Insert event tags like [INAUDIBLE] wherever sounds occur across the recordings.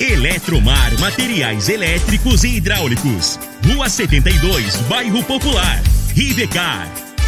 Eletromar Materiais Elétricos e Hidráulicos. Rua 72, Bairro Popular. Rivecar.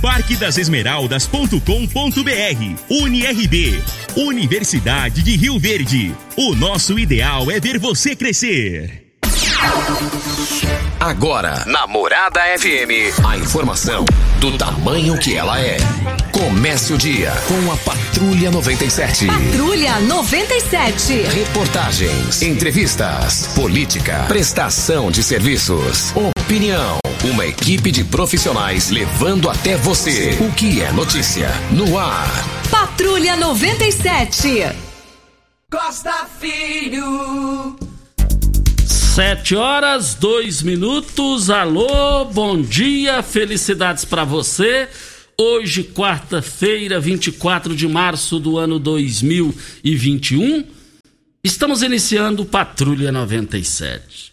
parquedasesmeraldas.com.br UniRB Universidade de Rio Verde. O nosso ideal é ver você crescer. Agora, na Morada FM, a informação do tamanho que ela é. Comece o dia com a Patrulha 97. Patrulha 97. Reportagens, entrevistas, política, prestação de serviços, opinião. Uma equipe de profissionais levando até você o que é notícia no ar. Patrulha 97. Costa Filho. Sete horas, dois minutos. Alô, bom dia, felicidades para você. Hoje, quarta-feira, 24 de março do ano 2021, estamos iniciando Patrulha 97.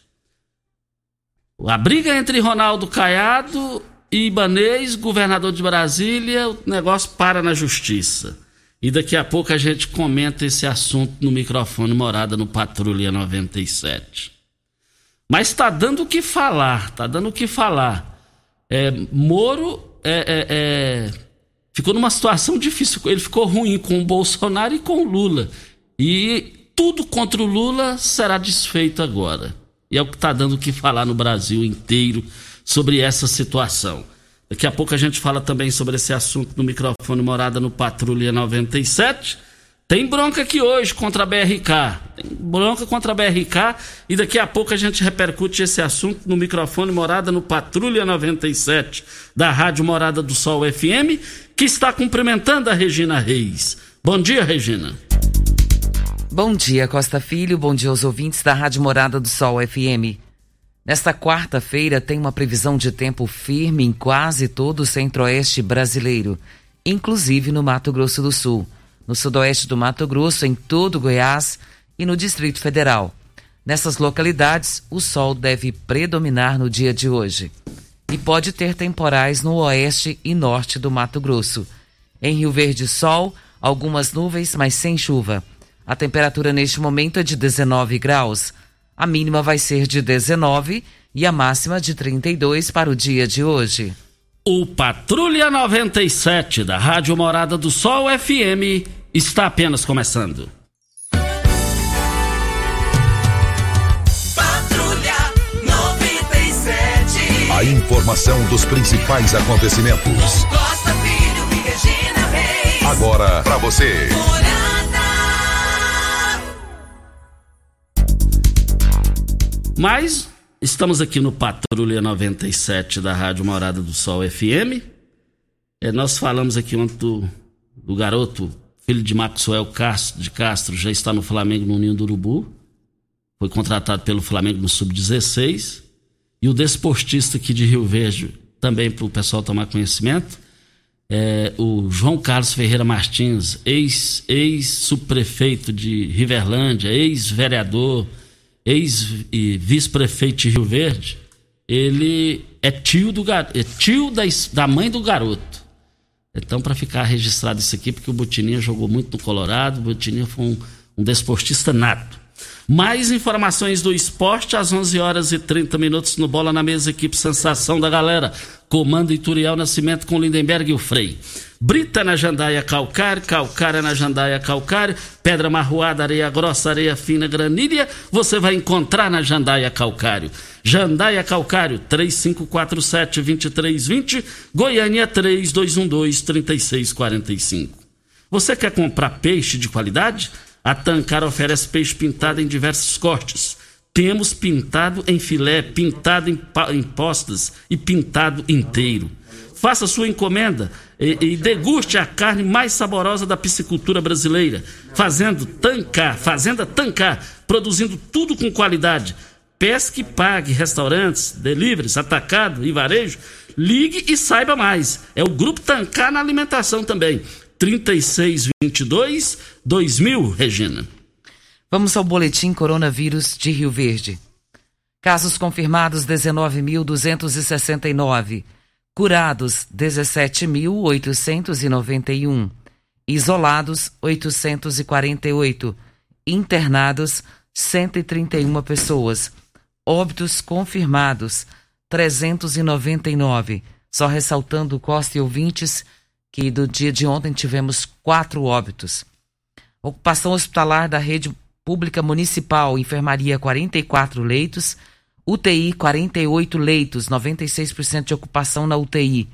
A briga entre Ronaldo Caiado e Ibanês, governador de Brasília, o negócio para na justiça. E daqui a pouco a gente comenta esse assunto no microfone Morada no Patrulha 97. Mas está dando o que falar, está dando o que falar. É, Moro é, é, é, ficou numa situação difícil. Ele ficou ruim com o Bolsonaro e com o Lula. E tudo contra o Lula será desfeito agora. E é o que está dando o que falar no Brasil inteiro sobre essa situação. Daqui a pouco a gente fala também sobre esse assunto no microfone Morada no Patrulha 97. Tem bronca aqui hoje contra a BRK. Tem bronca contra a BRK e daqui a pouco a gente repercute esse assunto no microfone Morada no Patrulha 97 da Rádio Morada do Sol FM, que está cumprimentando a Regina Reis. Bom dia, Regina. Bom dia, Costa Filho. Bom dia aos ouvintes da Rádio Morada do Sol FM. Nesta quarta-feira tem uma previsão de tempo firme em quase todo o centro-oeste brasileiro, inclusive no Mato Grosso do Sul no sudoeste do Mato Grosso, em todo Goiás e no Distrito Federal. Nessas localidades, o sol deve predominar no dia de hoje. E pode ter temporais no oeste e norte do Mato Grosso. Em Rio Verde, sol, algumas nuvens, mas sem chuva. A temperatura neste momento é de 19 graus. A mínima vai ser de 19 e a máxima de 32 para o dia de hoje. O Patrulha 97 da Rádio Morada do Sol FM está apenas começando. Patrulha 97. A informação dos principais acontecimentos. Costa Filho e Regina Reis. Agora para você. Mas estamos aqui no Patrulha 97 da Rádio Morada do Sol FM. É, nós falamos aqui ontem do, do garoto filho de Maxwell Castro, de Castro, já está no Flamengo no Ninho do Urubu. Foi contratado pelo Flamengo no Sub-16. E o desportista aqui de Rio Verde, também para o pessoal tomar conhecimento, é o João Carlos Ferreira Martins, ex-subprefeito ex de Riverlândia, ex-vereador, ex-vice-prefeito de Rio Verde. Ele é tio, do, é tio da, da mãe do garoto. Então, para ficar registrado isso aqui, porque o Botininha jogou muito no Colorado, o Botininha foi um, um desportista nato. Mais informações do esporte às 11 horas e 30 minutos no Bola na Mesa, equipe Sensação da Galera. Comando Ituriel Nascimento com Lindenberg e o Frei. Brita na jandaia calcário, calcária na jandaia calcário, pedra marroada, areia grossa, areia fina, granilha, você vai encontrar na jandaia calcário. Jandaia Calcário, 3547-2320, Goiânia 3212-3645. Você quer comprar peixe de qualidade? A Tancar oferece peixe pintado em diversos cortes. Temos pintado em filé, pintado em, em postas e pintado inteiro. Faça sua encomenda e, e, deguste a carne mais saborosa da piscicultura brasileira. Fazendo Tancar, Fazenda Tancar, produzindo tudo com qualidade Pesque Pague, restaurantes, deliveries, atacado e varejo. Ligue e saiba mais. É o Grupo Tancar na alimentação também. 3622 2000, Regina. Vamos ao boletim coronavírus de Rio Verde. Casos confirmados 19.269. Curados 17.891. Isolados 848. Internados 131 pessoas óbitos confirmados, 399. Só ressaltando, Costa e ouvintes, que do dia de ontem tivemos quatro óbitos. Ocupação hospitalar da rede pública municipal, enfermaria 44 leitos, UTI 48 leitos, 96% de ocupação na UTI.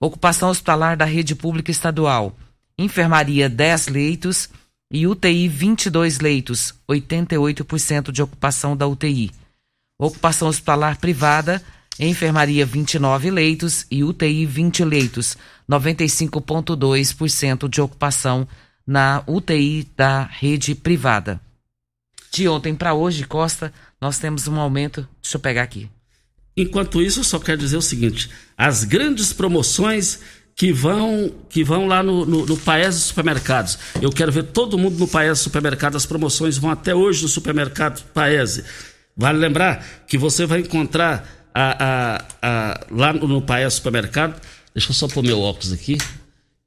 Ocupação hospitalar da rede pública estadual, enfermaria 10 leitos e UTI 22 leitos, 88% de ocupação da UTI. Ocupação hospitalar privada, enfermaria 29 leitos e UTI 20 leitos, 95,2% de ocupação na UTI da rede privada. De ontem para hoje, Costa, nós temos um aumento. Deixa eu pegar aqui. Enquanto isso, eu só quero dizer o seguinte: as grandes promoções que vão que vão lá no, no, no Paes Supermercados. Eu quero ver todo mundo no Paes Supermercado. As promoções vão até hoje no supermercado Paese. Vale lembrar que você vai encontrar a, a, a, lá no, no Paes Supermercado. Deixa eu só pôr meu óculos aqui.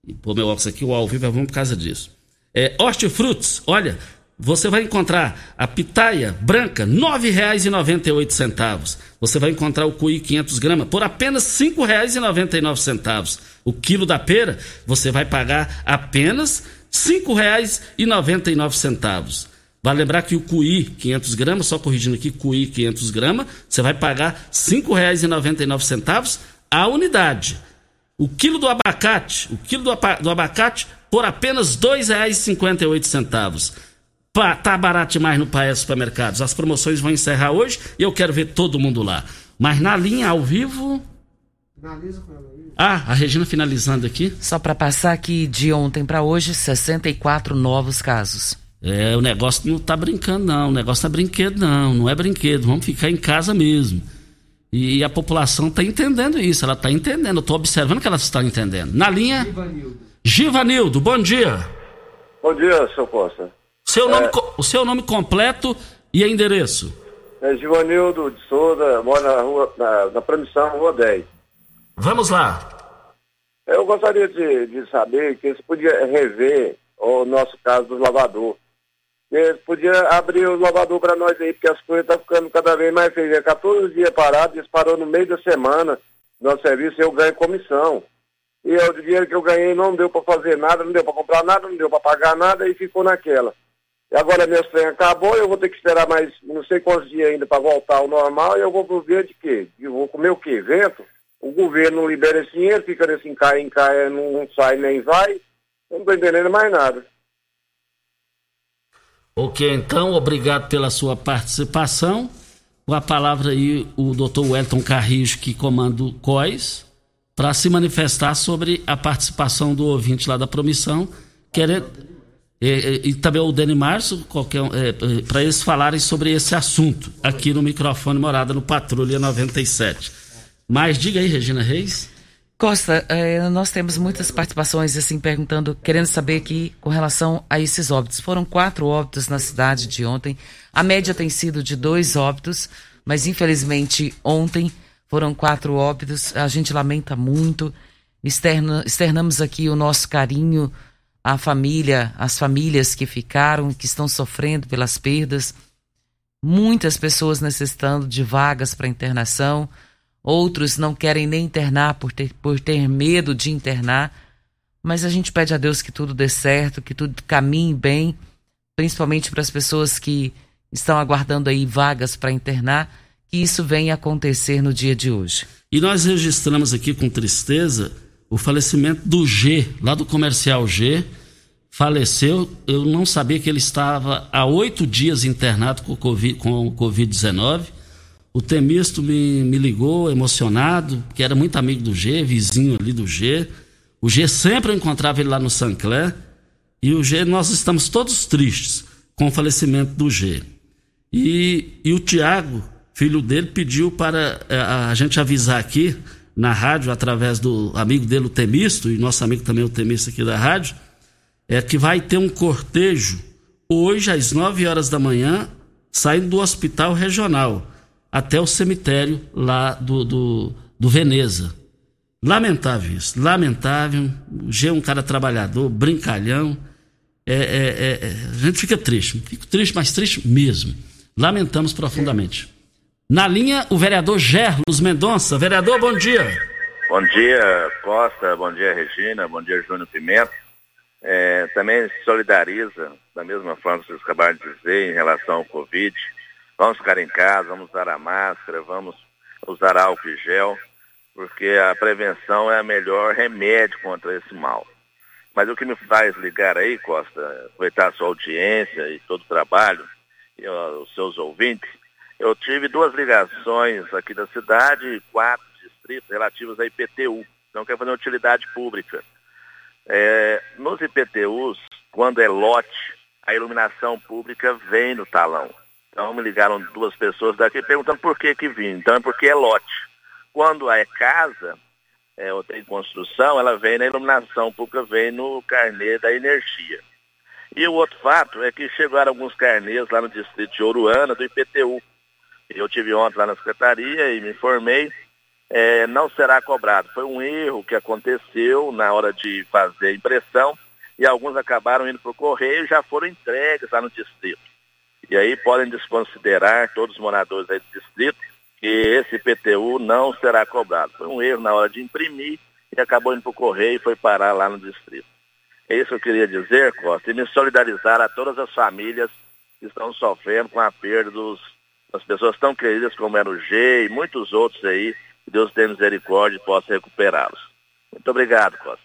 E pôr meu óculos aqui, o ao vivo é bom por causa disso. É, hortifrutos, olha, você vai encontrar a pitaia branca, R$ 9,98. Você vai encontrar o cuí 500 gramas por apenas R$ 5,99. O quilo da pera, você vai pagar apenas R$ 5,99. Vale lembrar que o cuí 500 gramas, só corrigindo aqui, cuí 500 gramas, você vai pagar R$ 5,99 a unidade. O quilo do abacate, o quilo do, do abacate por apenas R$ 2,58. Pá, tá barato demais no Paes Supermercados. As promoções vão encerrar hoje e eu quero ver todo mundo lá. Mas na linha ao vivo. Ah, a Regina finalizando aqui. Só para passar aqui de ontem para hoje, 64 novos casos. É, o negócio não tá brincando, não. O negócio não é brinquedo, não. Não é brinquedo. Vamos ficar em casa mesmo. E a população está entendendo isso, ela está entendendo. Eu estou observando que ela está entendendo. Na linha. Givanildo. Givanildo, bom dia. Bom dia, seu Costa. Seu nome, é... O seu nome completo e endereço? É Givanildo de Souza, mora na, rua, na, na Promissão, Rua 10. Vamos lá. Eu gostaria de, de saber que se podia rever o nosso caso do lavador. Eles podia abrir o lavador para nós aí, porque as coisas estão tá ficando cada vez mais feias. É 14 dias parado, eles parou no meio da semana no serviço eu ganho comissão. E eu, o dinheiro que eu ganhei não deu para fazer nada, não deu para comprar nada, não deu para pagar nada e ficou naquela. E agora meu trem acabou, eu vou ter que esperar mais não sei quantos dias ainda para voltar ao normal e eu vou ver de quê? Eu vou comer o quê? Vento? O governo libera esse dinheiro, fica nesse encai, encai, não, não sai nem vai. Eu não estou entendendo mais nada. Ok, então, obrigado pela sua participação. Com a palavra aí o doutor Wellington Carrijo, que comanda o COIS, para se manifestar sobre a participação do ouvinte lá da promissão, querendo. E, e, também o Dani Março, é, é, para eles falarem sobre esse assunto aqui no microfone Morada no Patrulha 97. Mas diga aí, Regina Reis. Costa, eh, nós temos muitas participações assim perguntando, querendo saber aqui com relação a esses óbitos. Foram quatro óbitos na cidade de ontem. A média tem sido de dois óbitos, mas infelizmente ontem foram quatro óbitos. A gente lamenta muito. Externa, externamos aqui o nosso carinho a família, as famílias que ficaram, que estão sofrendo pelas perdas. Muitas pessoas necessitando de vagas para internação, outros não querem nem internar por ter, por ter medo de internar. Mas a gente pede a Deus que tudo dê certo, que tudo caminhe bem, principalmente para as pessoas que estão aguardando aí vagas para internar, que isso venha acontecer no dia de hoje. E nós registramos aqui com tristeza o falecimento do G, lá do comercial G, faleceu. Eu não sabia que ele estava há oito dias internado com o Covid-19. O Temisto me, me ligou emocionado, que era muito amigo do G, vizinho ali do G. O G sempre encontrava ele lá no Sancler. E o G, nós estamos todos tristes com o falecimento do G. E, e o Tiago, filho dele, pediu para a, eh, a gente avisar aqui na rádio, através do amigo dele, o Temisto, e nosso amigo também, o Temisto aqui da rádio, é que vai ter um cortejo hoje às 9 horas da manhã, saindo do hospital regional até o cemitério lá do, do, do Veneza. Lamentável isso, lamentável. O G é um cara trabalhador, brincalhão. É, é, é, é a gente fica triste, fico triste, mas triste mesmo. Lamentamos profundamente. Na linha, o vereador Gerlos Mendonça. Vereador, bom dia. Bom dia, Costa. Bom dia, Regina. Bom dia, Júnior Pimenta. É, também solidariza, da mesma forma que vocês acabaram de dizer, em relação ao Covid. Vamos ficar em casa, vamos usar a máscara, vamos usar álcool e gel, porque a prevenção é o melhor remédio contra esse mal. Mas o que me faz ligar aí, Costa, aproveitar a sua audiência e todo o trabalho, e os seus ouvintes, eu tive duas ligações aqui da cidade e quatro distritos relativos à IPTU. Então, quer fazer utilidade pública. É, nos IPTUs, quando é lote, a iluminação pública vem no talão. Então, me ligaram duas pessoas daqui perguntando por que que vim. Então, é porque é lote. Quando é casa, é, ou tem construção, ela vem na iluminação pública, vem no carnê da energia. E o outro fato é que chegaram alguns carnês lá no distrito de Oruana, do IPTU. Eu tive ontem lá na secretaria e me informei, é, não será cobrado. Foi um erro que aconteceu na hora de fazer a impressão e alguns acabaram indo para o correio e já foram entregues lá no distrito. E aí podem desconsiderar todos os moradores aí do distrito que esse IPTU não será cobrado. Foi um erro na hora de imprimir e acabou indo para o correio e foi parar lá no distrito. É isso que eu queria dizer, Costa, e me solidarizar a todas as famílias que estão sofrendo com a perda dos, das pessoas tão queridas como era o G e muitos outros aí, que Deus tenha misericórdia e possa recuperá-los. Muito obrigado, Costa.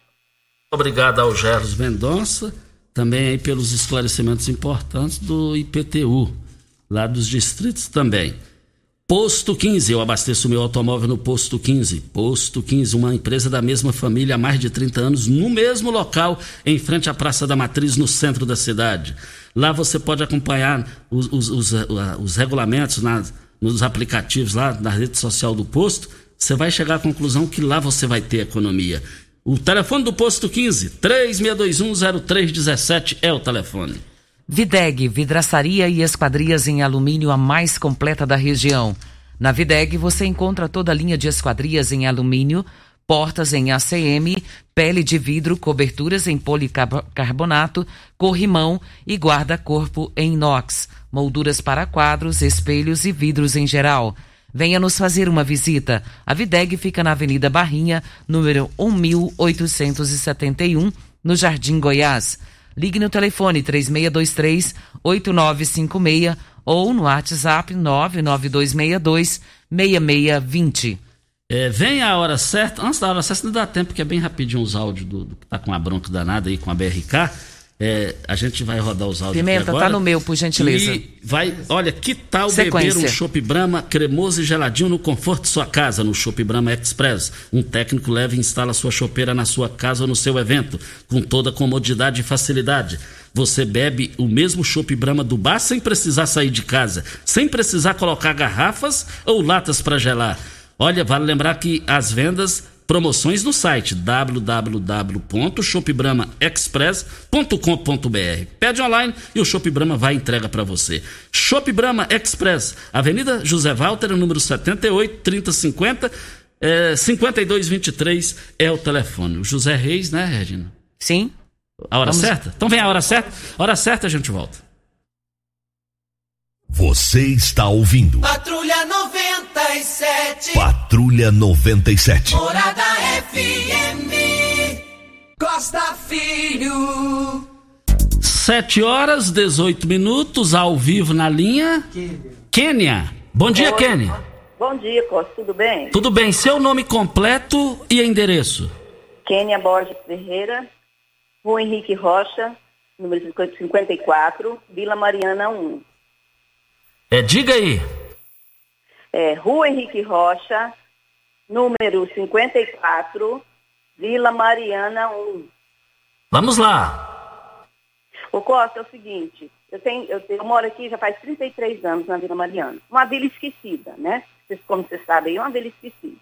Obrigado ao Gerlos Mendonça, também aí pelos esclarecimentos importantes do IPTU, lá dos distritos também. Posto 15, eu abasteço meu automóvel no Posto 15. Posto 15, uma empresa da mesma família há mais de 30 anos, no mesmo local, em frente à Praça da Matriz, no centro da cidade. Lá você pode acompanhar os, os, os, os regulamentos na, nos aplicativos lá na rede social do posto. Você vai chegar à conclusão que lá você vai ter economia. O telefone do posto 15, 36210317 é o telefone. Videg, vidraçaria e esquadrias em alumínio a mais completa da região. Na Videg você encontra toda a linha de esquadrias em alumínio, portas em ACM, pele de vidro, coberturas em policarbonato, corrimão e guarda-corpo em inox, molduras para quadros, espelhos e vidros em geral. Venha nos fazer uma visita. A Videg fica na Avenida Barrinha, número 1871, no Jardim Goiás. Ligue no telefone 3623 8956 ou no WhatsApp 99262 6620. É, vem a hora certa, antes da hora certa não dá tempo, porque é bem rapidinho os áudios do, do que tá com a bronca danada aí com a BRK. É, a gente vai rodar os áudios Pimenta, tá agora. tá no meu, por gentileza. E vai, olha, que tal Sequência. beber um Chopp Brahma cremoso e geladinho no conforto de sua casa, no Chopp Brahma Express. Um técnico leva e instala sua chopeira na sua casa ou no seu evento, com toda comodidade e facilidade. Você bebe o mesmo Chopp Brahma do bar sem precisar sair de casa, sem precisar colocar garrafas ou latas para gelar. Olha, vale lembrar que as vendas promoções no site www.shopbramaexpress.com.br. Pede online e o Shop Brahma vai entrega para você. Shop Brahma Express, Avenida José Walter, número 78, 3050, é, 5223 é o telefone. O José Reis, né, Regina? Sim. A hora Vamos- certa? Então vem a hora certa. Hora certa a gente volta. Você está ouvindo Patrulha 97. Patrulha 97. Morada FM. Costa Filho. 7 horas, 18 minutos, ao vivo na linha. Quênia. Bom dia, Quênia. Bom dia, Costa, tudo bem? Tudo bem? Seu nome completo e endereço? Kênia Borges Ferreira, Rua Henrique Rocha, número 54, Vila Mariana 1. É, diga aí. É, Rua Henrique Rocha, número 54, Vila Mariana 1. Vamos lá. O Costa, é o seguinte, eu, tenho, eu, tenho- eu moro aqui já faz 33 anos na Vila Mariana. Uma vila esquecida, né? Vocês- Como vocês sabem, é uma vila esquecida.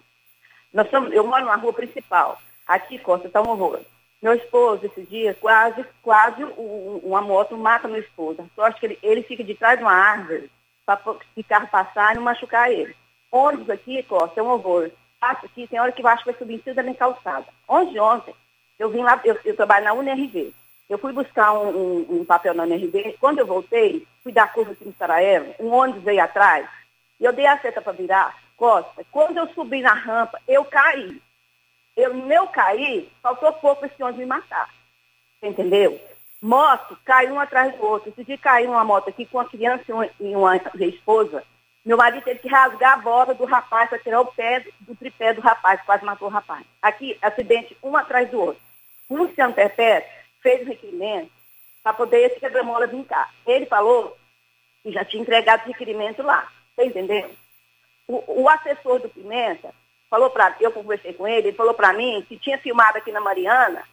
Nós somos, eu moro na rua principal. Aqui, Costa, está um horror. Meu esposo, esse dia, quase, quase um- uma moto mata meu esposo. A sorte que ele, ele fica de trás de uma árvore para o carro passar e não machucar ele. Ônibus aqui, Costa, é um horror. Passa aqui, tem hora que eu acho que vai subir em cima da minha calçada. Ontem ontem, eu vim lá, eu, eu trabalho na UNRV. Eu fui buscar um, um- um papel na UNRV. Quando eu voltei, fui dar curva aqui no Sarajevo, um ônibus veio atrás, e eu dei a seta para virar, Costa. Quando eu subi na rampa, eu caí. Eu, meu cair, faltou pouco esse ônibus me matar. Entendeu? Moto, caiu um atrás do outro. Dia caiu uma moto aqui com uma criança e uma, esposa. Meu marido teve que rasgar a bota do rapaz para tirar o pé do, tripé do rapaz, quase matou o rapaz. Aqui, acidente um atrás do outro. O Luciano Perpétuo fez o requerimento para poder esse quebra-mola vir cá. Ele falou que já tinha entregado o requerimento lá. Você entendeu? O, o assessor do Pimenta falou para eu conversei com ele, ele falou para mim que tinha filmado aqui na Mariana,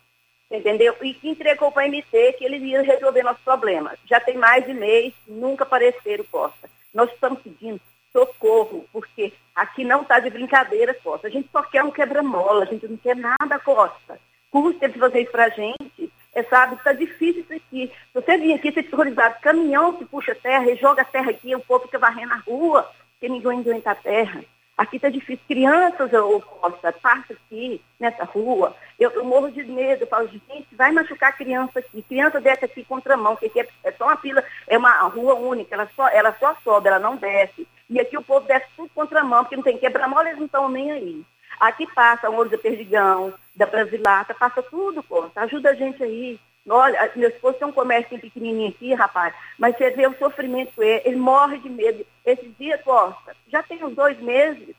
entendeu? E que entregou para a MT que ele ia resolver nossos problemas. Já tem mais de mês, nunca apareceram, Costa. Nós estamos pedindo socorro, porque aqui não está de brincadeira, Costa. A gente só quer um quebra-mola, a gente não quer nada, Costa. Custa fazer isso pra gente. É, sabe, está difícil isso aqui. Se você vir aqui, ser terrorizado, caminhão que puxa terra e joga terra aqui, o povo fica varrendo a rua, porque ninguém aguenta a terra. Aqui está difícil. Crianças, ô Costa, passa aqui, nessa rua. Eu, eu morro de medo. Eu falo, gente, vai machucar a criança aqui. Criança desce aqui contramão, porque aqui é, é só uma pila, é uma rua única, ela só, ela só sobe, ela não desce. E aqui o povo desce tudo contramão, porque não tem quebra-mola, eles não estão nem aí. Aqui passa o olho da Perdigão, da Brasilata, passa tudo, Costa. Ajuda a gente aí. Olha, meu esposo tem um comércio pequenininho aqui, rapaz, mas você vê o sofrimento com ele, ele morre de medo. Esse dia, Costa, já tem uns dois meses,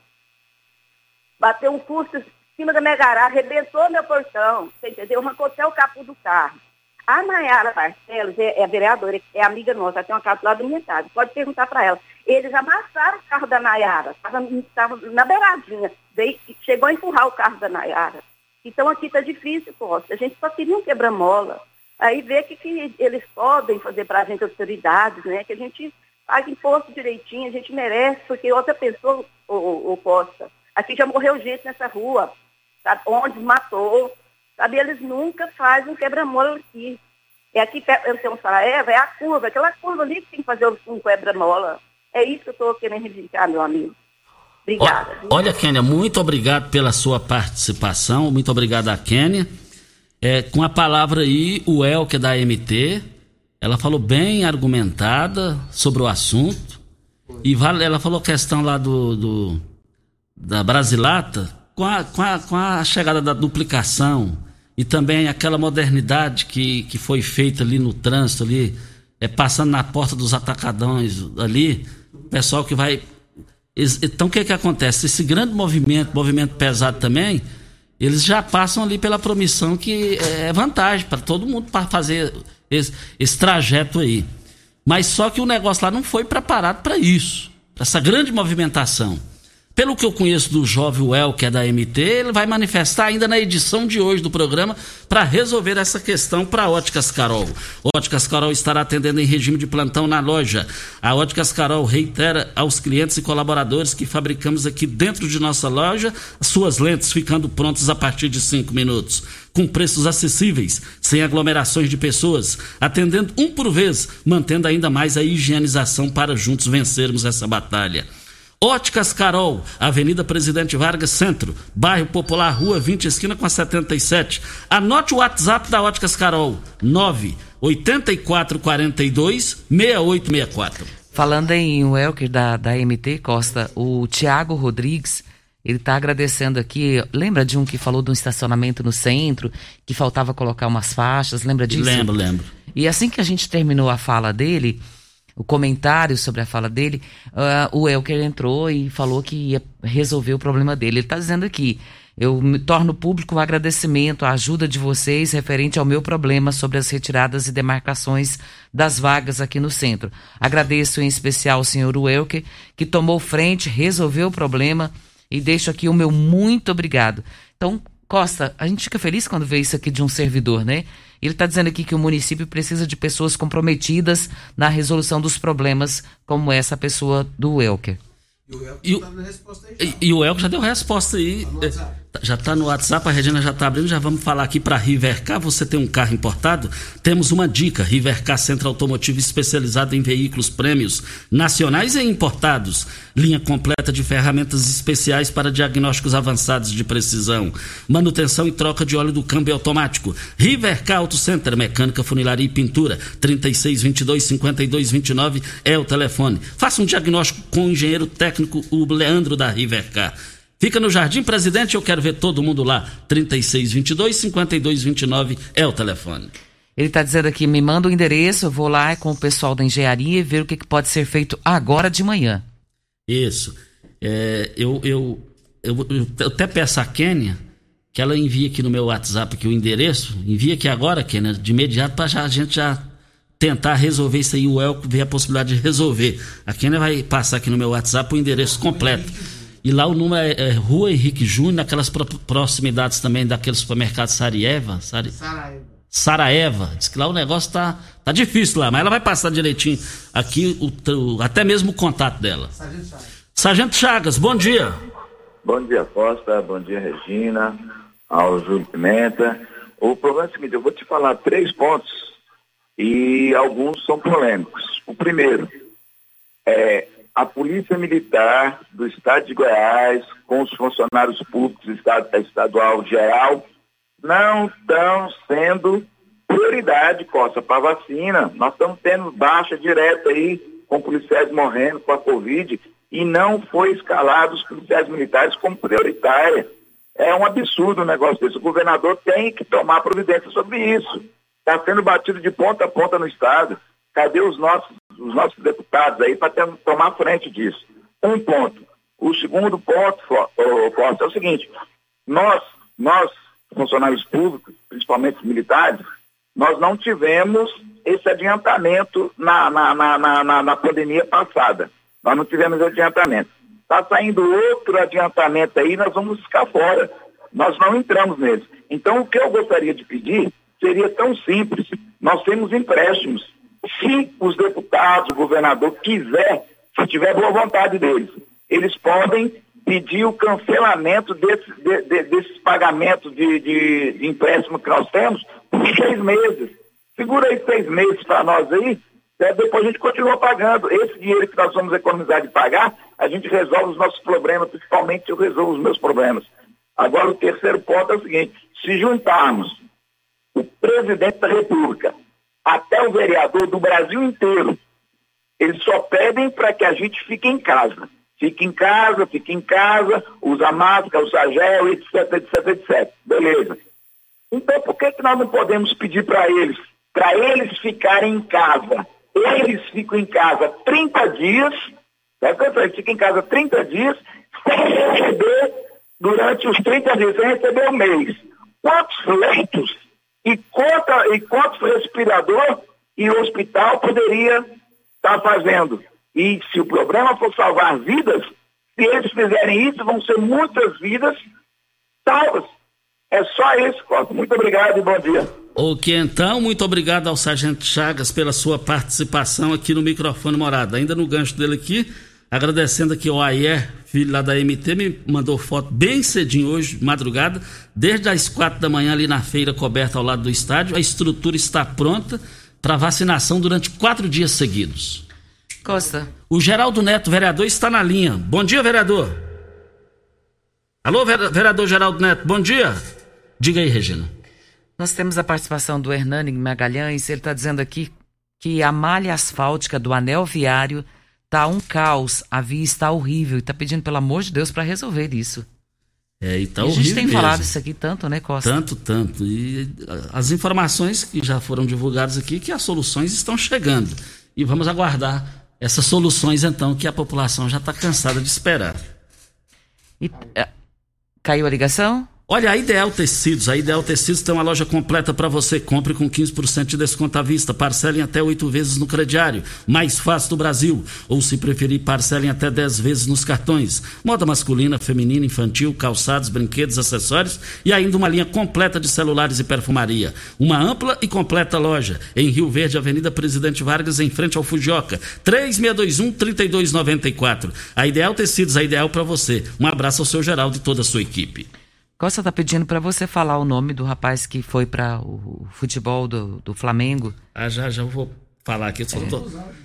bateu um custo em cima da minha garagem, arrebentou meu portão, você entendeu? Arrancou até o capô do carro. A Nayara Barcelos é, é vereadora, é amiga nossa, tem uma casa lá da minha casa. Pode perguntar para ela. Eles amassaram o carro da Nayara, estava na beiradinha. Veio, chegou a empurrar o carro da Nayara. Então aqui está difícil, Costa. A gente só queria um quebra-mola. Aí vê o que, que eles podem fazer para a gente, autoridades, né? Que a gente pague imposto direitinho, a gente merece, porque outra pessoa, o, o, Costa, aqui já morreu gente nessa rua, sabe? Onde matou, sabe? Eles nunca fazem um quebra-mola aqui. É aqui eu tenho um Sarajevo, é a curva, aquela curva ali que tem que fazer um quebra-mola. É isso que eu estou querendo reivindicar, meu amigo. Obrigada. Olha, Kênia, muito obrigado pela sua participação, muito obrigado a Kênia. É, com a palavra aí, o El, que é da MT, ela falou bem argumentada sobre o assunto. E vale, ela falou questão lá do, do da Brasilata, com a, com, a, com a chegada da duplicação e também aquela modernidade que, que foi feita ali no trânsito, ali, é, passando na porta dos atacadões ali, o pessoal que vai então o que que acontece? Esse grande movimento, movimento pesado também, eles já passam ali pela promissão que é vantagem para todo mundo para fazer esse, esse, trajeto aí. Mas só que o negócio lá não foi preparado para isso, para essa grande movimentação. Pelo que eu conheço do jovem Well, que é da MT, ele vai manifestar ainda na edição de hoje do programa para resolver essa questão para Óticas Carol. Óticas Carol estará atendendo em regime de plantão na loja. A Óticas Carol reitera aos clientes e colaboradores que fabricamos aqui dentro de nossa loja as suas lentes ficando prontas a partir de cinco minutos. Com preços acessíveis, sem aglomerações de pessoas, atendendo um por vez, mantendo ainda mais a higienização para juntos vencermos essa batalha. Óticas Carol, Avenida Presidente Vargas Centro, Bairro Popular, Rua 20, esquina com a 77. Anote o WhatsApp da Óticas Carol, 9 8442 6864. Falando em Welker da, da MT Costa, o Tiago Rodrigues, ele está agradecendo aqui. Lembra de um que falou de um estacionamento no centro, que faltava colocar umas faixas? Lembra disso? Lembro, lembro. E assim que a gente terminou a fala dele, o comentário sobre a fala dele, uh, o Elker entrou e falou que ia resolver o problema dele. Ele está dizendo aqui: eu me torno público o agradecimento, a ajuda de vocês referente ao meu problema sobre as retiradas e demarcações das vagas aqui no centro. Agradeço em especial ao senhor Welker, que tomou frente, resolveu o problema e deixo aqui o meu muito obrigado. Então, Costa, a gente fica feliz quando vê isso aqui de um servidor, né? Ele está dizendo aqui que o município precisa de pessoas comprometidas na resolução dos problemas, como essa pessoa do Welker. E o, e, o Elco já deu resposta aí. Tá já está no WhatsApp, a Regina já está abrindo, já vamos falar aqui para Rivercar. Você tem um carro importado? Temos uma dica: Rivercar Centro Automotivo especializado em veículos prêmios nacionais e importados. Linha completa de ferramentas especiais para diagnósticos avançados de precisão. Manutenção e troca de óleo do câmbio automático. Rivercar Auto Center, mecânica, funilaria e pintura. 3622 5229 é o telefone. Faça um diagnóstico com o engenheiro técnico, o Leandro da Rivercar. Fica no Jardim Presidente, eu quero ver todo mundo lá. 3622 5229 é o telefone. Ele está dizendo aqui, me manda o endereço, eu vou lá com o pessoal da engenharia e ver o que, que pode ser feito agora de manhã. Isso. É, eu, eu, eu, eu, até peço a Kênia que ela envie aqui no meu WhatsApp aqui o endereço, envia aqui agora, Kênia, de imediato, para a gente já tentar resolver isso aí, o Elco ver a possibilidade de resolver. A Kênia vai passar aqui no meu WhatsApp o endereço completo e lá o número é, é Rua Henrique Júnior, naquelas pro, proximidades também daquele supermercado Sarieva. Sari... Saraeva. Saraeva. Diz que lá o negócio tá, tá difícil lá, mas ela vai passar direitinho aqui, o, o até mesmo o contato dela. Sargento Chagas. Sargento Chagas, bom dia. Bom dia, Costa. Bom dia, Regina. Ao Júlio Pimenta. O problema é o seguinte, eu vou te falar três pontos e alguns são polêmicos. O primeiro é a Polícia Militar do Estado de Goiás, com os funcionários públicos estado, estadual geral, não estão sendo prioridade, Costa, para vacina. Nós estamos tendo baixa direta aí, com policiais morrendo com a Covid, e não foi escalado os policiais militares como prioritária. É um absurdo um negócio desse. O governador tem que tomar providência sobre isso. Está sendo batido de ponta a ponta no Estado. Cadê os nossos os nossos deputados aí para tomar frente disso. Um ponto. O segundo ponto, Costa, é o seguinte, nós, nós, funcionários públicos, principalmente militares, nós não tivemos esse adiantamento na, na, na, na, na pandemia passada. Nós não tivemos adiantamento. Está saindo outro adiantamento aí, nós vamos ficar fora. Nós não entramos nele. Então, o que eu gostaria de pedir seria tão simples. Nós temos empréstimos se os deputados, o governador quiser, se tiver boa vontade deles, eles podem pedir o cancelamento desse, de, de, desses pagamentos de, de, empréstimo que nós temos por seis meses. Segura aí seis meses para nós aí, né? depois a gente continua pagando. Esse dinheiro que nós vamos economizar de pagar, a gente resolve os nossos problemas, principalmente eu resolvo os meus problemas. Agora, o terceiro ponto é o seguinte: se juntarmos o presidente da República, até o vereador do Brasil inteiro. Eles só pedem para que a gente fique em casa. Fique em casa, fique em casa, usa máscara, usa gel, etc, etc, etc. Beleza. Então por que, que nós não podemos pedir para eles? Para eles ficarem em casa. Eles ficam em casa 30 dias, certo? Eles ficam em casa 30 dias, sem receber durante os 30 dias, sem receber o um mês. Quantos leitos e, conta, e quantos respirador e hospital poderia estar tá fazendo. E se o problema for salvar vidas, se eles fizerem isso, vão ser muitas vidas salvas. É só isso, Costa. Muito obrigado e bom dia. Ok, então, muito obrigado ao Sargento Chagas pela sua participação aqui no microfone morada. Ainda no gancho dele aqui, agradecendo aqui ao Ayer filho lá da MT, me mandou foto bem cedinho hoje, madrugada, desde as quatro da manhã ali na feira coberta ao lado do estádio. A estrutura está pronta para vacinação durante quatro dias seguidos. Costa. O Geraldo Neto, vereador, está na linha. Bom dia, vereador. Alô, vereador Geraldo Neto, bom dia. Diga aí, Regina. Nós temos a participação do Hernani Magalhães. Ele está dizendo aqui que a malha asfáltica do anel viário tá um caos, a via está horrível e está pedindo pelo amor de Deus para resolver isso. É, e tá e a gente tem mesmo. falado isso aqui tanto, né, Costa? Tanto, tanto. E as informações que já foram divulgadas aqui que as soluções estão chegando. E vamos aguardar essas soluções então que a população já está cansada de esperar. E, é, caiu a ligação? Olha, a Ideal Tecidos. A Ideal Tecidos tem uma loja completa para você. Compre com 15% de desconto à vista. Parcelem até oito vezes no crediário. Mais fácil do Brasil. Ou, se preferir, parcelem até 10 vezes nos cartões. Moda masculina, feminina, infantil, calçados, brinquedos, acessórios e ainda uma linha completa de celulares e perfumaria. Uma ampla e completa loja. Em Rio Verde, Avenida Presidente Vargas, em frente ao Fujioka. 3621-3294. A Ideal Tecidos, a ideal para você. Um abraço ao seu Geraldo e toda a sua equipe. Costa tá pedindo para você falar o nome do rapaz que foi para o futebol do, do Flamengo. Ah, já, já vou falar aqui. É. Tô...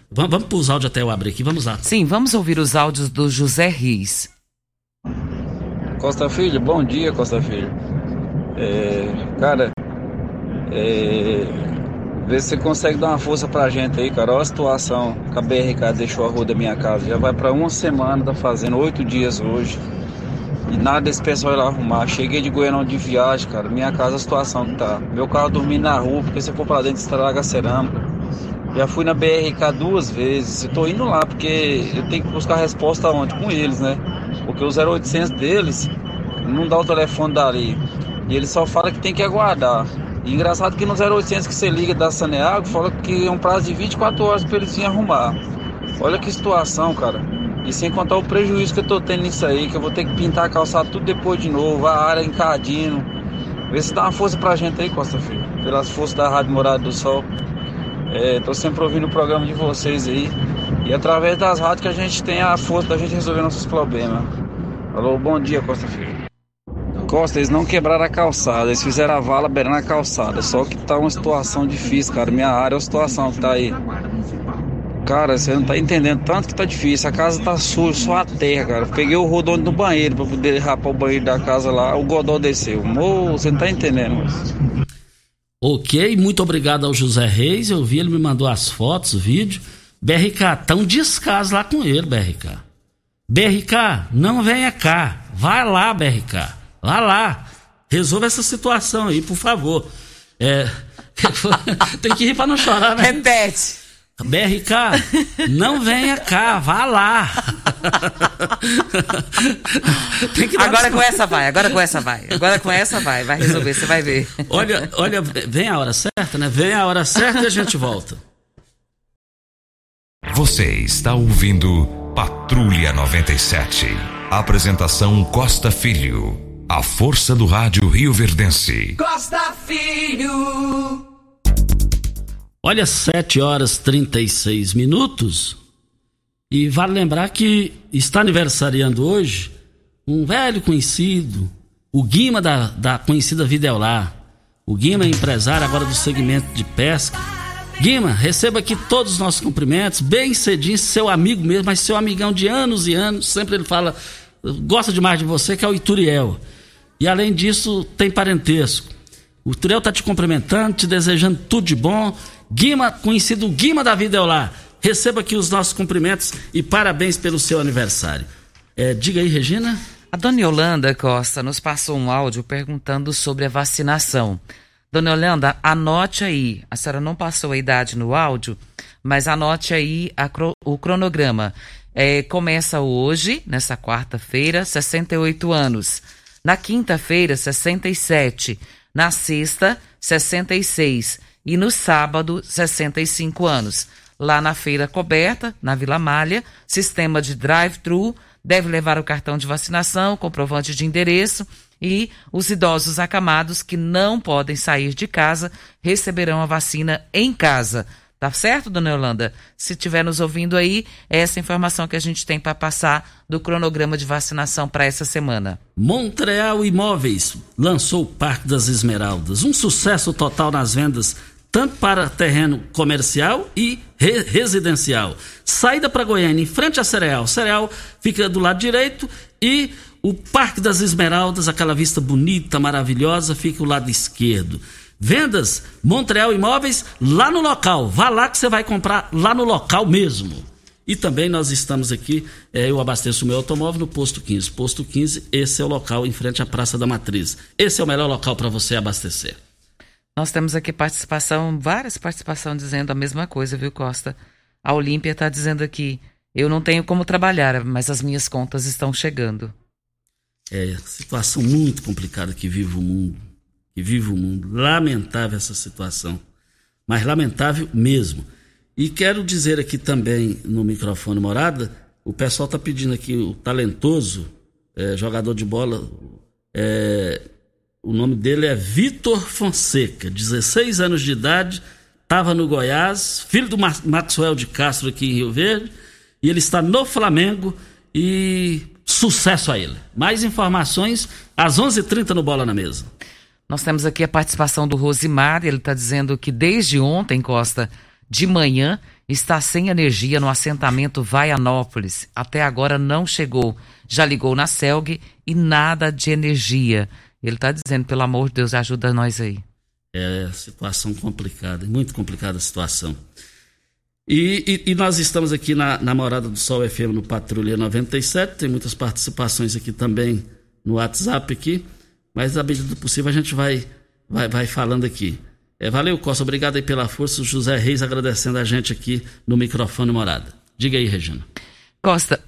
Vamos, vamos para os áudios até eu abrir aqui, vamos lá. Sim, vamos ouvir os áudios do José Riz. Costa Filho, bom dia, Costa Filho. É, cara, é, vê se você consegue dar uma força pra gente aí, cara. Olha a situação que a BRK deixou a rua da minha casa. Já vai para uma semana, tá fazendo oito dias hoje. E nada desse pessoal ir lá arrumar. Cheguei de Goiânia de viagem, cara. Minha casa, a situação que tá. Meu carro dormindo na rua, porque se for pra dentro estraga a cerâmica. Já fui na BRK duas vezes. Eu tô indo lá, porque eu tenho que buscar resposta onde? Com eles, né? Porque o 0800 deles não dá o telefone dali. E eles só falam que tem que aguardar. E engraçado que no 0800 que você liga da Saneago, fala que é um prazo de 24 horas pra eles virem arrumar. Olha que situação, cara. E sem contar o prejuízo que eu tô tendo nisso aí, que eu vou ter que pintar a calçada tudo depois de novo, a área encadinho. Vê se dá uma força pra gente aí, Costa Filho. Pelas forças da Rádio Morada do Sol. É, tô sempre ouvindo o programa de vocês aí. E através das rádios que a gente tem a força da gente resolver nossos problemas. Alô, bom dia, Costa Filho. Costa, eles não quebraram a calçada, eles fizeram a vala beirando a calçada. Só que tá uma situação difícil, cara. Minha área é a situação que tá aí. Cara, você não tá entendendo tanto que tá difícil. A casa tá suja, só a terra, cara. Peguei o rodônio do banheiro pra poder rapar o banheiro da casa lá. O Godó desceu. Mo, você não tá entendendo. Mas... Ok, muito obrigado ao José Reis. Eu vi, ele me mandou as fotos, o vídeo. BRK, tá um descaso lá com ele, BRK. BRK, não venha cá. Vai lá, BRK. Vai lá. Resolva essa situação aí, por favor. É... [LAUGHS] Tem que rir pra não chorar, né? Repete. BRK, não venha cá, vá lá. [LAUGHS] agora com essa vai, agora com essa vai, agora com essa vai, vai resolver, você vai ver. Olha, olha, vem a hora certa, né? Vem a hora certa e a gente volta. Você está ouvindo Patrulha 97. Apresentação Costa Filho. A força do rádio Rio Verdense. Costa Filho. Olha, 7 horas 36 minutos. E vale lembrar que está aniversariando hoje um velho conhecido, o Guima da, da conhecida Videolá. O Guima é empresário agora do segmento de pesca. Guima, receba aqui todos os nossos cumprimentos, bem cedinho, seu amigo mesmo, mas seu amigão de anos e anos. Sempre ele fala, gosta demais de você, que é o Ituriel. E além disso, tem parentesco. O Ituriel está te cumprimentando, te desejando tudo de bom Guima, conhecido Guima da Vida lá. Receba aqui os nossos cumprimentos e parabéns pelo seu aniversário. É, diga aí, Regina. A dona Yolanda Costa nos passou um áudio perguntando sobre a vacinação. Dona Yolanda, anote aí. A senhora não passou a idade no áudio, mas anote aí a, o cronograma. É, começa hoje, nessa quarta-feira, 68 anos. Na quinta-feira, 67. Na sexta, 66 e no sábado, 65 anos. Lá na feira coberta, na Vila Malha, sistema de drive-thru, deve levar o cartão de vacinação, comprovante de endereço e os idosos acamados que não podem sair de casa receberão a vacina em casa. Tá certo, dona Yolanda? Se estiver nos ouvindo aí, é essa informação que a gente tem para passar do cronograma de vacinação para essa semana. Montreal Imóveis lançou o Parque das Esmeraldas. Um sucesso total nas vendas tanto para terreno comercial e re residencial. Saída para Goiânia, em frente à Cereal. Cereal fica do lado direito e o Parque das Esmeraldas, aquela vista bonita, maravilhosa, fica do lado esquerdo. Vendas Montreal Imóveis lá no local. Vá lá que você vai comprar lá no local mesmo. E também nós estamos aqui, é, eu abasteço o meu automóvel no Posto 15. Posto 15, esse é o local em frente à Praça da Matriz. Esse é o melhor local para você abastecer. Nós temos aqui participação, várias participações dizendo a mesma coisa, viu, Costa? A Olímpia está dizendo aqui: eu não tenho como trabalhar, mas as minhas contas estão chegando. É, situação muito complicada que vive o mundo. Que vive o mundo. Lamentável essa situação. Mas lamentável mesmo. E quero dizer aqui também no microfone morada, o pessoal está pedindo aqui o talentoso é, jogador de bola, é, o nome dele é Vitor Fonseca, 16 anos de idade, estava no Goiás, filho do Maxwell de Castro aqui em Rio Verde, e ele está no Flamengo e sucesso a ele. Mais informações às 11:30 h 30 no Bola na Mesa. Nós temos aqui a participação do Rosimar, ele está dizendo que desde ontem, Costa, de manhã está sem energia no assentamento Vaianópolis. Até agora não chegou. Já ligou na Celg e nada de energia. Ele está dizendo, pelo amor de Deus, ajuda nós aí. É situação complicada, muito complicada a situação. E, e, e, nós estamos aqui na, na Morada do Sol FM no Patrulha 97, tem muitas participações aqui também no WhatsApp aqui, mas à medida do possível a gente vai, vai, vai falando aqui. É, valeu, Costa. Obrigado aí pela força. O José Reis agradecendo a gente aqui no microfone morada. Diga aí, Regina. Costa,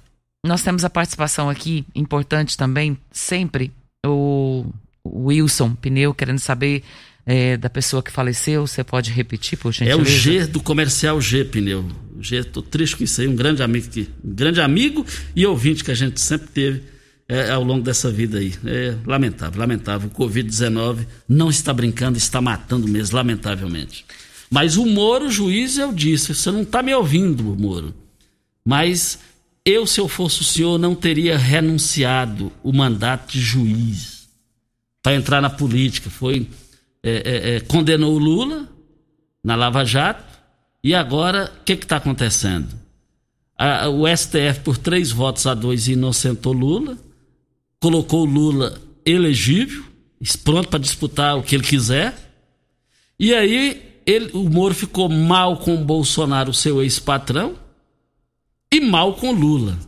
nós temos a participação aqui, importante também, sempre, o Wilson Pneu, querendo saber é, da pessoa que faleceu. Você pode repetir, por gentileza? É o G do comercial G Pneu. G, tô triste com isso aí. Um grande amigo, que, um grande amigo e ouvinte que a gente sempre teve é, ao longo dessa vida aí. É lamentável, lamentável. O Covid-19 não está brincando, está matando mesmo, lamentavelmente. Mas o Moro, juiz, eu disse, você não está me ouvindo, Moro. Mas eu, se eu fosse o senhor, não teria renunciado o mandato de juiz para entrar na política. Foi é, é, é, condenou o Lula na Lava Jato e agora o que está acontecendo? A, o STF por três votos a dois inocentou Lula colocou o Lula elegível, pronto para disputar o que ele quiser. E aí ele, o Moro ficou mal com o Bolsonaro, seu ex-patrão, e mal com Lula.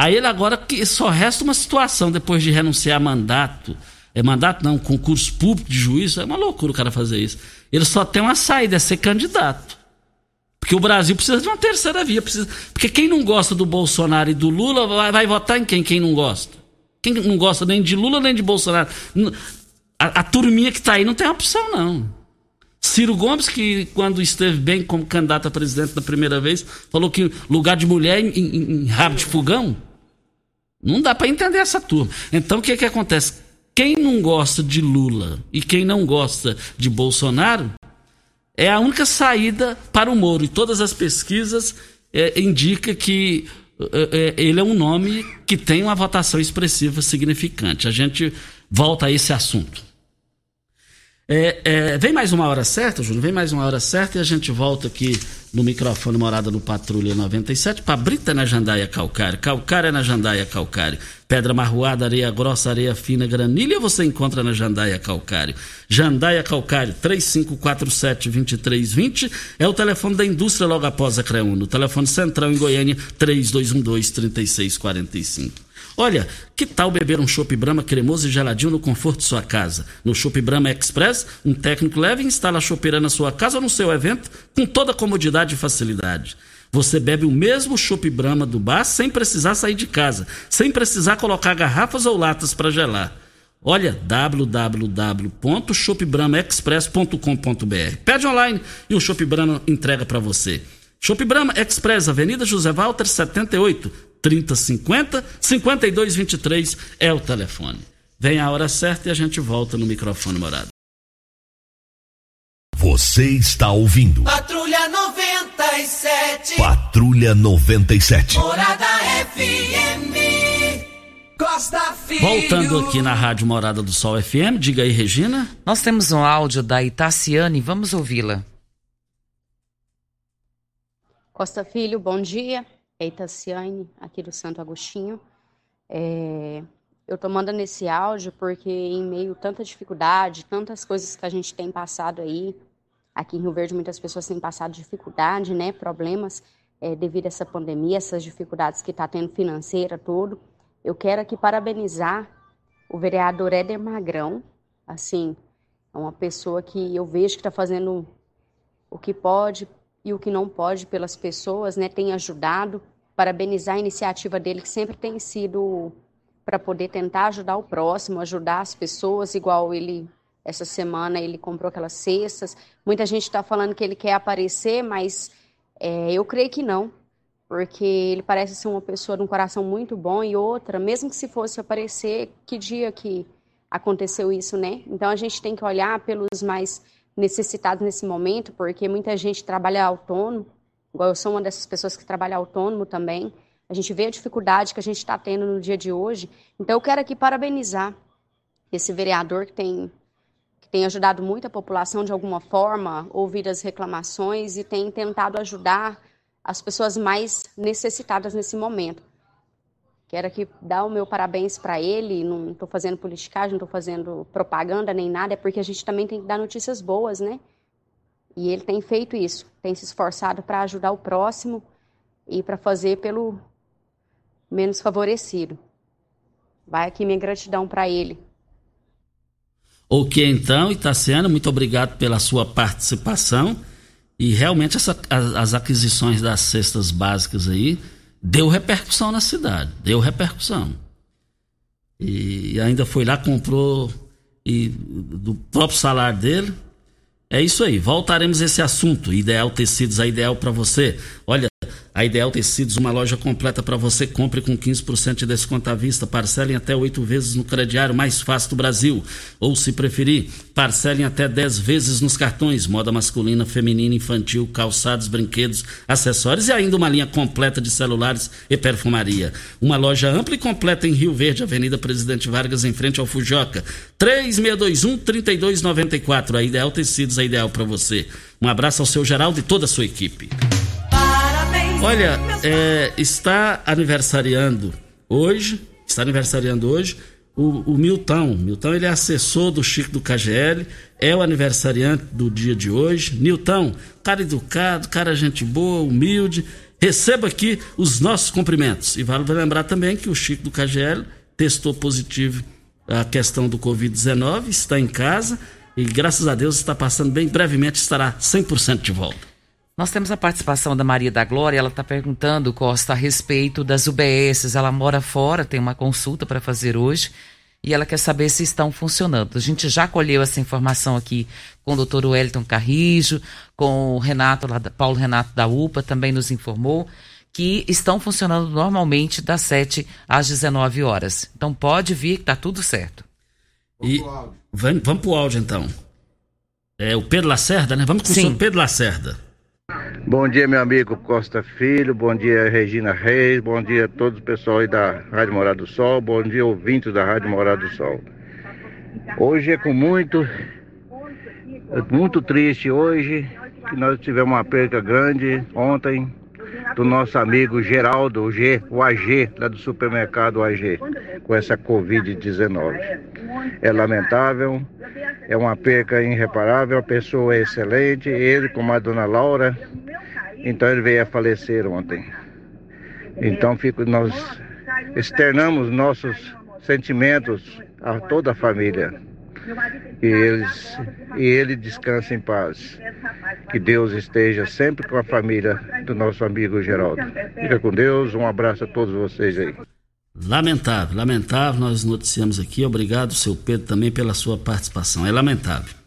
Aí ele agora que só resta uma situação depois de renunciar a mandato. É mandato não, concurso público de juiz, é uma loucura o cara fazer isso. Ele só tem uma saída, é ser candidato. Porque o Brasil precisa de uma terceira via. Precisa... Porque quem não gosta do Bolsonaro e do Lula vai, vai votar em quem? Quem não gosta? Quem não gosta nem de Lula nem de Bolsonaro? A, a turminha que está aí não tem opção, não. Ciro Gomes, que quando esteve bem como candidato a presidente da primeira vez, falou que lugar de mulher em, em, em rabo de fogão. Não dá para entender essa turma. Então o que, que acontece? Quem não gosta de Lula e quem não gosta de Bolsonaro é a única saída para o Moro. E todas as pesquisas é, indicam que é, é, ele é um nome que tem uma votação expressiva significante. A gente volta a esse assunto. É, é, vem mais uma hora certa, Júnior? Vem mais uma hora certa e a gente volta aqui no microfone Morada no Patrulha 97 para Brita na Jandaia Calcário. Calcário é na Jandaia Calcário. Pedra marroada, areia grossa, areia fina, granilha você encontra na Jandaia Calcário. Jandaia Calcário 3547-2320 é o telefone da indústria logo após a CREUNO. Telefone central em Goiânia 3212-3645. Olha, que tal beber um chopp Brahma cremoso e geladinho no conforto de sua casa? No Chopp Brahma Express, um técnico leve instala a chopeira na sua casa ou no seu evento com toda a comodidade e facilidade. Você bebe o mesmo chopp Brahma do bar sem precisar sair de casa, sem precisar colocar garrafas ou latas para gelar. Olha, www.shopbramaexpress.com.br. Pede online e o Shop Brahma entrega para você. Shop Brahma Express, Avenida José Walter 78, 3050 5223 é o telefone. Vem a hora certa e a gente volta no microfone morado. Você está ouvindo. Patrulha 97. Patrulha 97. Morada FM. Costa Filho. Voltando aqui na Rádio Morada do Sol FM, diga aí, Regina. Nós temos um áudio da Itaciane, vamos ouvi-la. Costa Filho, bom dia. É Itaciane, aqui do Santo Agostinho. É, eu tô mandando esse áudio porque em meio a tanta dificuldade, tantas coisas que a gente tem passado aí, aqui em Rio Verde muitas pessoas têm passado dificuldade, né, problemas é, devido a essa pandemia, essas dificuldades que está tendo financeira, tudo. Eu quero aqui parabenizar o vereador Éder Magrão, assim, é uma pessoa que eu vejo que está fazendo o que pode e o que não pode pelas pessoas, né, tem ajudado. Parabenizar a iniciativa dele, que sempre tem sido para poder tentar ajudar o próximo, ajudar as pessoas, igual ele, essa semana, ele comprou aquelas cestas. Muita gente está falando que ele quer aparecer, mas é, eu creio que não, porque ele parece ser uma pessoa de um coração muito bom e outra, mesmo que se fosse aparecer, que dia que aconteceu isso, né? Então a gente tem que olhar pelos mais necessitados nesse momento, porque muita gente trabalha autônomo, igual eu sou uma dessas pessoas que trabalha autônomo também. A gente vê a dificuldade que a gente está tendo no dia de hoje. Então eu quero aqui parabenizar esse vereador que tem que tem ajudado muito a população de alguma forma, ouvir as reclamações e tem tentado ajudar as pessoas mais necessitadas nesse momento. Quero aqui dar o meu parabéns para ele. Não estou fazendo politicagem, não estou fazendo propaganda nem nada, é porque a gente também tem que dar notícias boas, né? E ele tem feito isso, tem se esforçado para ajudar o próximo e para fazer pelo menos favorecido. Vai aqui minha gratidão para ele. Ok, então, Itaciana, muito obrigado pela sua participação. E realmente essa, as, as aquisições das cestas básicas aí deu repercussão na cidade, deu repercussão. E ainda foi lá, comprou e do próprio salário dele. É isso aí, voltaremos a esse assunto. Ideal Tecidos, a ideal para você. Olha, a Ideal Tecidos, uma loja completa para você. Compre com 15% de desconto à vista. Parcelem até oito vezes no crediário mais fácil do Brasil. Ou, se preferir, parcelem até 10 vezes nos cartões. Moda masculina, feminina, infantil, calçados, brinquedos, acessórios e ainda uma linha completa de celulares e perfumaria. Uma loja ampla e completa em Rio Verde, Avenida Presidente Vargas, em frente ao Fujoca. 3621-3294. A Ideal Tecidos, a ideal para você. Um abraço ao seu Geraldo e toda a sua equipe. Olha, é, está aniversariando hoje, está aniversariando hoje o, o Milton. Milton ele é assessor do Chico do KGL, é o aniversariante do dia de hoje. Milton, cara educado, cara gente boa, humilde. Receba aqui os nossos cumprimentos. E vale lembrar também que o Chico do KGL testou positivo a questão do Covid-19, está em casa e graças a Deus está passando bem. Brevemente estará 100% de volta. Nós temos a participação da Maria da Glória, ela está perguntando, Costa, a respeito das UBSs. Ela mora fora, tem uma consulta para fazer hoje e ela quer saber se estão funcionando. A gente já colheu essa informação aqui com o doutor Wellington Carrijo, com o Renato, Paulo Renato da UPA, também nos informou que estão funcionando normalmente das 7 às 19 horas. Então pode vir que está tudo certo. E vamos, vamos para o áudio então. É o Pedro Lacerda, né? Vamos com Sim. o Pedro Lacerda. Bom dia, meu amigo Costa Filho, bom dia, Regina Reis, bom dia a todo o pessoal aí da Rádio Morada do Sol, bom dia, ouvintes da Rádio Morada do Sol. Hoje é com muito, muito triste hoje, que nós tivemos uma perda grande ontem do nosso amigo Geraldo, o G, o AG, lá do supermercado AG, com essa Covid-19. É lamentável, é uma perca irreparável, a pessoa é excelente, ele como a dona Laura, então ele veio a falecer ontem. Então fico, nós externamos nossos sentimentos a toda a família. E, eles, e ele descanse em paz. Que Deus esteja sempre com a família do nosso amigo Geraldo. Fica com Deus, um abraço a todos vocês aí. Lamentável, lamentável, nós noticiamos aqui. Obrigado, seu Pedro, também pela sua participação. É lamentável.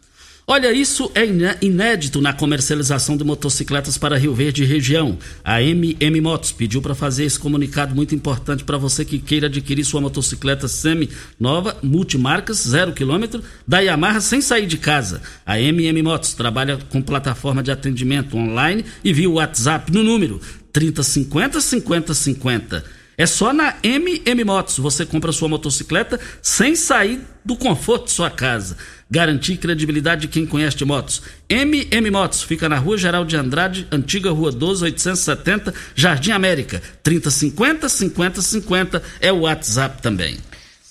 Olha, isso é inédito na comercialização de motocicletas para Rio Verde e região. A MM Motos pediu para fazer esse comunicado muito importante para você que queira adquirir sua motocicleta semi-nova, multimarcas, zero quilômetro, da Yamaha sem sair de casa. A MM Motos trabalha com plataforma de atendimento online e via WhatsApp no número 3050 5050. É só na MM Motos você compra sua motocicleta sem sair do conforto de sua casa. Garantir credibilidade de quem conhece de motos. MM Motos fica na Rua Geral de Andrade, antiga Rua 12, 870, Jardim América. 3050 5050 é o WhatsApp também.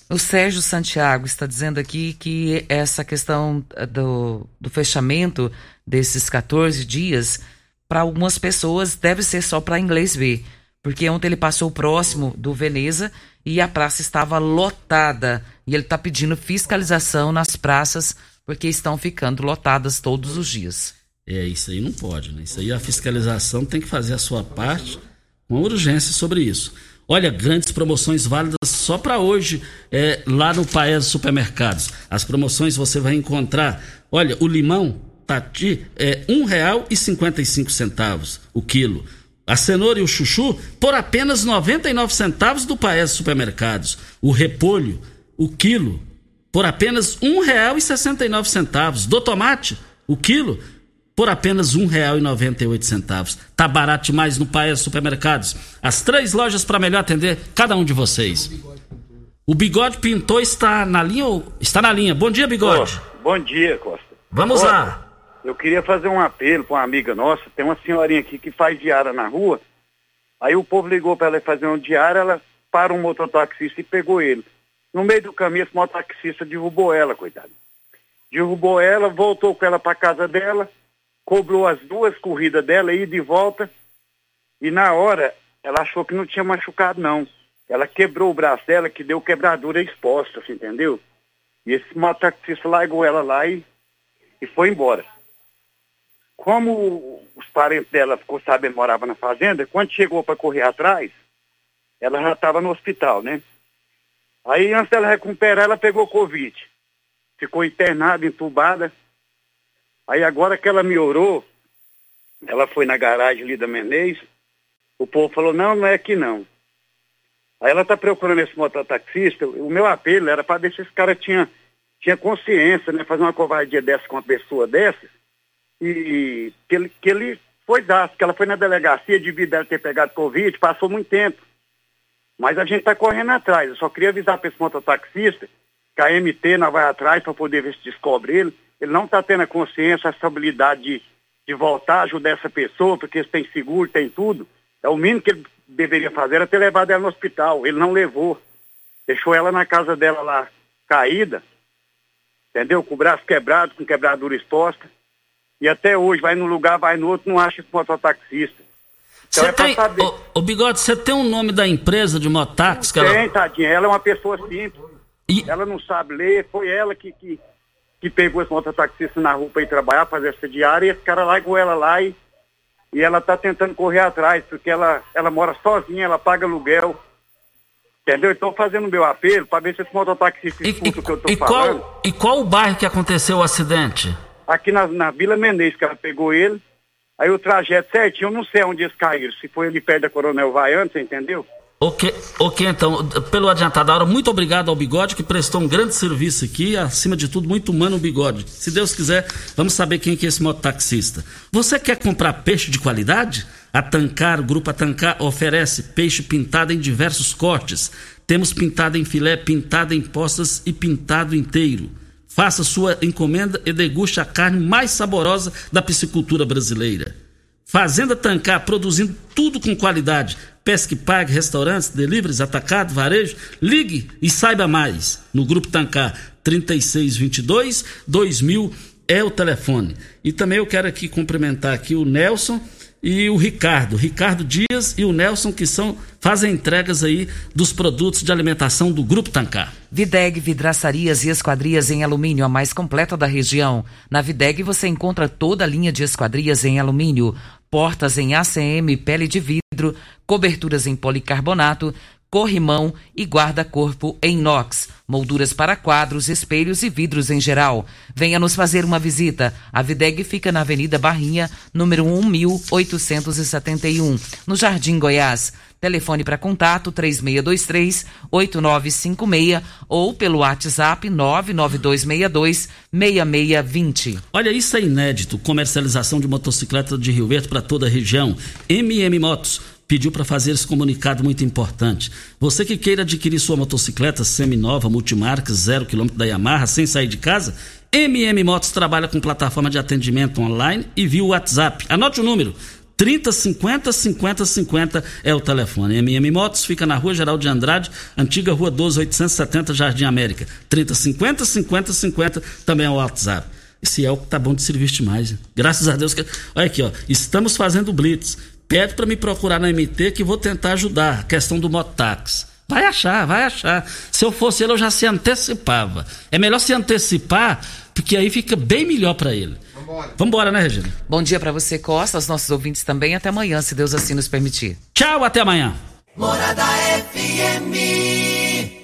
O Sérgio Santiago está dizendo aqui que essa questão eh, do, do fechamento desses 14 dias, para algumas pessoas, deve ser só para inglês ver porque ontem ele passou próximo do Veneza e a praça estava lotada. E ele está pedindo fiscalização nas praças, porque estão ficando lotadas todos os dias. É, isso aí não pode, né? Isso aí a fiscalização tem que fazer a sua parte com urgência sobre isso. Olha, grandes promoções válidas só para hoje é, lá no Paes Supermercados. As promoções você vai encontrar. Olha, o limão tati é R$ 1,55 o quilo. A cenoura e o chuchu por apenas 99 centavos do Paes Supermercados. O repolho, o quilo, por apenas R$ 1,69. Do tomate, o quilo, por apenas R$ 1,98. Tá barato demais no Paes Supermercados. As três lojas para melhor atender cada um de vocês. O Bigode Pintor está na linha está na linha? Bom dia, Bigode. Oh, bom dia, Costa. Vamos Costa. lá. Eu queria fazer um apelo para uma amiga nossa, tem uma senhorinha aqui que faz diária na rua. Aí o povo ligou para ela fazer uma diária, ela para um mototaxista e pegou ele. No meio do caminho, esse mototaxista derrubou ela, coitado. Derrubou ela, voltou com ela para casa dela, cobrou as duas corridas dela, ida de volta. E na hora, ela achou que não tinha machucado, não. Ela quebrou o braço dela, que deu quebradura exposta, assim, entendeu? E esse mototaxista largou ela lá e, e foi embora. Como os parentes dela ficou sabendo morava na fazenda, quando chegou para correr atrás, ela já estava no hospital, né? Aí antes dela recuperar, ela pegou Covid. Ficou internada, entubada. Aí agora que ela melhorou, ela foi na garagem ali da Menezes, o povo falou, não, não é aqui não. Aí ela está procurando esse mototaxista, o meu apelo era para ver se esse cara tinha, tinha consciência, né? Fazer uma covardia dessa com uma pessoa dessa, e que ele, que ele foi dar, que ela foi na delegacia devido a ela ter pegado Covid, passou muito tempo. Mas a gente está correndo atrás. Eu só queria avisar para esse mototaxista que a MT não vai atrás para poder ver se descobre ele. Ele não está tendo a consciência, a estabilidade de, de voltar, ajudar essa pessoa, porque ele tem seguro, tem tudo. É o mínimo que ele deveria fazer era ter levado ela no hospital. Ele não levou. Deixou ela na casa dela lá, caída, entendeu? Com o braço quebrado, com quebradura exposta. E até hoje, vai num lugar, vai no outro, não acha esse mototaxista. Então você é tem, ô, ô, Bigode, você tem o um nome da empresa de mototáxi? Tem, ela... tadinha. Ela é uma pessoa simples. E... Ela não sabe ler. Foi ela que, que, que pegou esse mototaxista na rua para ir trabalhar, fazer essa diária. E esse cara largou ela lá e, e ela está tentando correr atrás, porque ela, ela mora sozinha, ela paga aluguel. Entendeu? Estou fazendo meu apelo para ver se esse mototaxista escuta o que eu falando. Qual, e qual o bairro que aconteceu o acidente? Aqui na, na Vila Menezes, que ela pegou ele. Aí o trajeto certinho, eu não sei onde eles caíram. Se foi ali perto da Coronel Vaiano, você entendeu? Ok, ok, então, pelo adiantado da hora, muito obrigado ao Bigode, que prestou um grande serviço aqui, acima de tudo, muito humano o Bigode. Se Deus quiser, vamos saber quem que é esse mototaxista. Você quer comprar peixe de qualidade? A Tancar, Grupo Atancar oferece peixe pintado em diversos cortes. Temos pintado em filé, pintado em postas e pintado inteiro. Faça sua encomenda e deguste a carne mais saborosa da piscicultura brasileira. Fazenda Tancar, produzindo tudo com qualidade. Pesque pague, restaurantes, deliveries, atacado, varejo. Ligue e saiba mais. No Grupo Tancar, 3622 2000 é o telefone. E também eu quero aqui cumprimentar aqui o Nelson e o Ricardo, Ricardo Dias e o Nelson, que são fazem entregas aí dos produtos de alimentação do Grupo Tancar. Videg Vidraçarias e Esquadrias em Alumínio, a mais completa da região. Na Videg você encontra toda a linha de esquadrias em alumínio, portas em ACM, pele de vidro, coberturas em policarbonato, corrimão e guarda-corpo em inox, molduras para quadros, espelhos e vidros em geral. Venha nos fazer uma visita. A Videg fica na Avenida Barrinha, número 1871, no Jardim Goiás. Telefone para contato 3623 8956 ou pelo WhatsApp 99262 6620. Olha, isso é inédito. Comercialização de motocicleta de Rio Verde para toda a região. MM Motos pediu para fazer esse comunicado muito importante. Você que queira adquirir sua motocicleta seminova, multimarca, zero quilômetro da Yamaha, sem sair de casa, MM Motos trabalha com plataforma de atendimento online e via WhatsApp. Anote o número. 3050 50 50 é o telefone. MM Motos fica na Rua Geral de Andrade, antiga Rua 12 870, Jardim América. 3050 50 50 também é o WhatsApp. Esse Elco tá bom de serviço demais. Graças a Deus que. Olha aqui, ó. Estamos fazendo blitz. Pede para me procurar na MT que vou tentar ajudar. A questão do mototáxi. Vai achar, vai achar. Se eu fosse ele, eu já se antecipava. É melhor se antecipar, porque aí fica bem melhor para ele. Vambora. Vambora, né, Regina? Bom dia para você, Costa, aos nossos ouvintes também. Até amanhã, se Deus assim nos permitir. Tchau, até amanhã. Morada FM.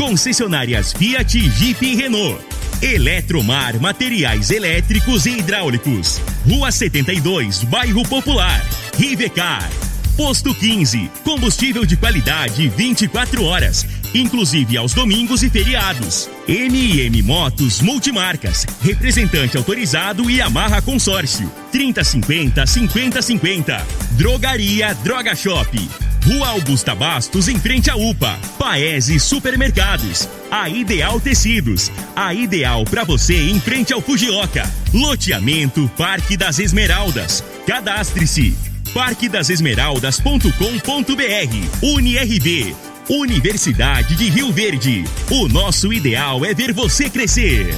Concessionárias Fiat, Jeep e Renault. Eletromar Materiais Elétricos e Hidráulicos. Rua 72, Bairro Popular. Rivecar. Posto 15. Combustível de qualidade 24 horas, inclusive aos domingos e feriados. MM Motos Multimarcas. Representante autorizado e amarra consórcio. 3050 5050. Drogaria Droga Shop. Rua Augusta Bastos, em frente à UPA. Paese Supermercados. A Ideal Tecidos. A ideal para você em frente ao Fujioka. Loteamento Parque das Esmeraldas. Cadastre-se. parquedasesmeraldas.com.br. UniRV. Universidade de Rio Verde. O nosso ideal é ver você crescer.